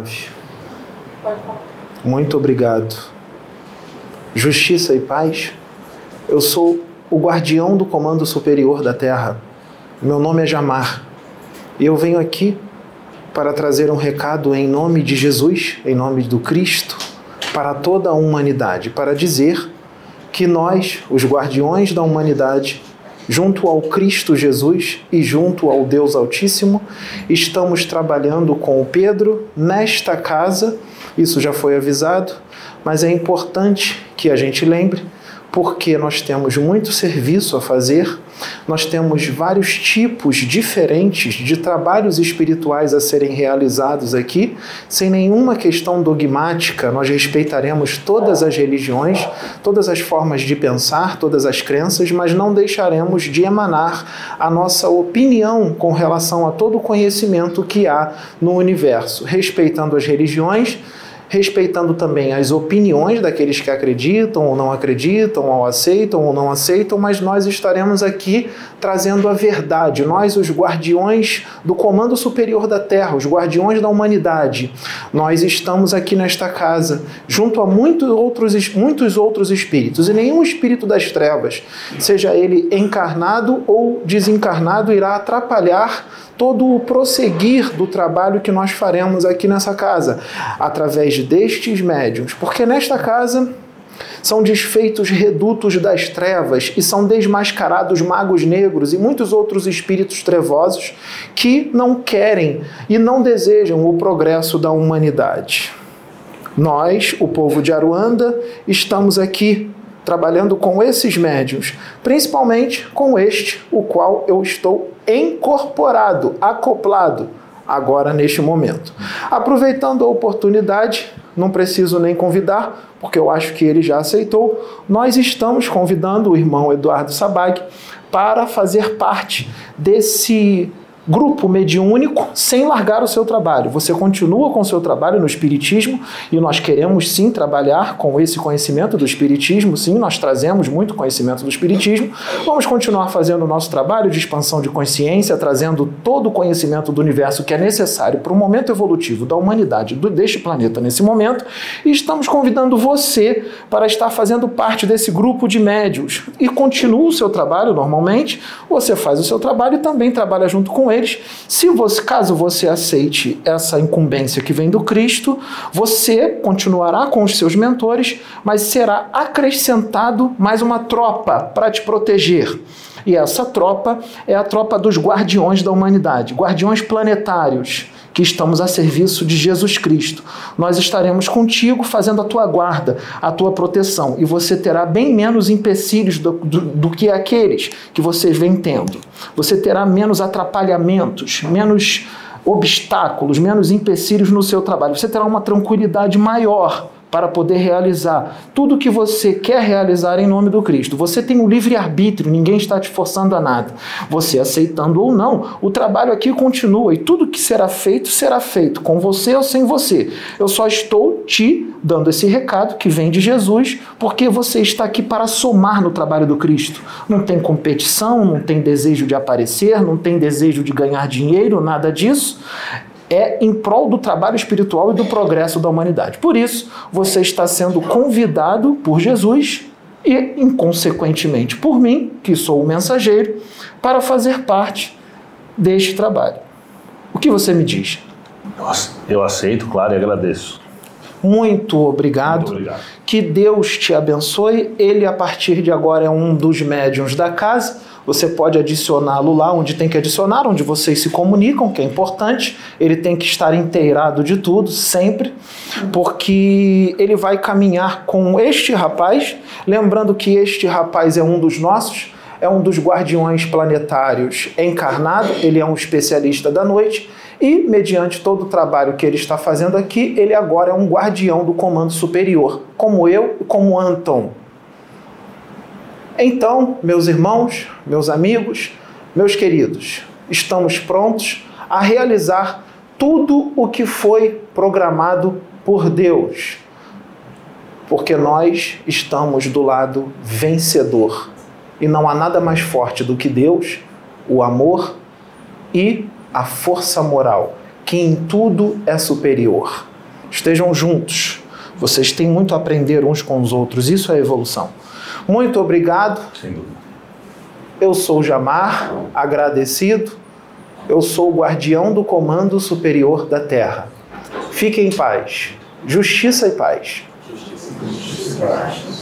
Grave. Muito obrigado. Justiça e paz. Eu sou o guardião do Comando Superior da Terra. Meu nome é Jamar. E eu venho aqui para trazer um recado em nome de Jesus, em nome do Cristo, para toda a humanidade, para dizer que nós, os guardiões da humanidade, junto ao Cristo Jesus e junto ao Deus Altíssimo, estamos trabalhando com o Pedro nesta casa. Isso já foi avisado, mas é importante que a gente lembre porque nós temos muito serviço a fazer, nós temos vários tipos diferentes de trabalhos espirituais a serem realizados aqui, sem nenhuma questão dogmática, nós respeitaremos todas as religiões, todas as formas de pensar, todas as crenças, mas não deixaremos de emanar a nossa opinião com relação a todo o conhecimento que há no universo, respeitando as religiões respeitando também as opiniões daqueles que acreditam ou não acreditam, ou aceitam ou não aceitam, mas nós estaremos aqui trazendo a verdade. Nós, os guardiões do comando superior da Terra, os guardiões da humanidade, nós estamos aqui nesta casa, junto a muitos outros, muitos outros espíritos, e nenhum espírito das trevas, seja ele encarnado ou desencarnado, irá atrapalhar todo o prosseguir do trabalho que nós faremos aqui nessa casa, através destes médiums, porque nesta casa são desfeitos redutos das trevas e são desmascarados magos negros e muitos outros espíritos trevosos que não querem e não desejam o progresso da humanidade. Nós, o povo de Aruanda, estamos aqui trabalhando com esses médiums, principalmente com este, o qual eu estou incorporado, acoplado agora neste momento. Aproveitando a oportunidade, não preciso nem convidar, porque eu acho que ele já aceitou. Nós estamos convidando o irmão Eduardo Sabag para fazer parte desse grupo mediúnico sem largar o seu trabalho. Você continua com o seu trabalho no Espiritismo e nós queremos sim trabalhar com esse conhecimento do Espiritismo, sim, nós trazemos muito conhecimento do Espiritismo. Vamos continuar fazendo o nosso trabalho de expansão de consciência, trazendo todo o conhecimento do universo que é necessário para o momento evolutivo da humanidade do, deste planeta nesse momento e estamos convidando você para estar fazendo parte desse grupo de médios e continua o seu trabalho normalmente, você faz o seu trabalho e também trabalha junto com ele eles. Se você, caso você aceite essa incumbência que vem do Cristo, você continuará com os seus mentores, mas será acrescentado mais uma tropa para te proteger. E essa tropa é a tropa dos guardiões da humanidade, guardiões planetários que estamos a serviço de Jesus Cristo. Nós estaremos contigo fazendo a tua guarda, a tua proteção, e você terá bem menos empecilhos do, do, do que aqueles que você vem tendo. Você terá menos atrapalhamentos, menos obstáculos, menos empecilhos no seu trabalho. Você terá uma tranquilidade maior para poder realizar tudo o que você quer realizar em nome do Cristo. Você tem um livre-arbítrio, ninguém está te forçando a nada. Você aceitando ou não, o trabalho aqui continua e tudo que será feito será feito, com você ou sem você. Eu só estou te dando esse recado que vem de Jesus, porque você está aqui para somar no trabalho do Cristo. Não tem competição, não tem desejo de aparecer, não tem desejo de ganhar dinheiro, nada disso é em prol do trabalho espiritual e do progresso da humanidade. Por isso, você está sendo convidado por Jesus e, inconsequentemente, por mim, que sou o mensageiro, para fazer parte deste trabalho. O que você me diz? Eu aceito, claro, e agradeço. Muito obrigado. Muito obrigado. Que Deus te abençoe. Ele, a partir de agora, é um dos médiuns da casa você pode adicioná-lo lá onde tem que adicionar, onde vocês se comunicam, que é importante. Ele tem que estar inteirado de tudo, sempre, porque ele vai caminhar com este rapaz. Lembrando que este rapaz é um dos nossos, é um dos guardiões planetários encarnado, ele é um especialista da noite. E, mediante todo o trabalho que ele está fazendo aqui, ele agora é um guardião do comando superior, como eu e como Anton. Então, meus irmãos, meus amigos, meus queridos, estamos prontos a realizar tudo o que foi programado por Deus, porque nós estamos do lado vencedor e não há nada mais forte do que Deus, o amor e a força moral que em tudo é superior. Estejam juntos. Vocês têm muito a aprender uns com os outros. Isso é evolução. Muito obrigado. Sem dúvida. Eu sou Jamar, agradecido. Eu sou o guardião do comando superior da Terra. Fiquem em paz. Justiça e paz. Justiça e paz.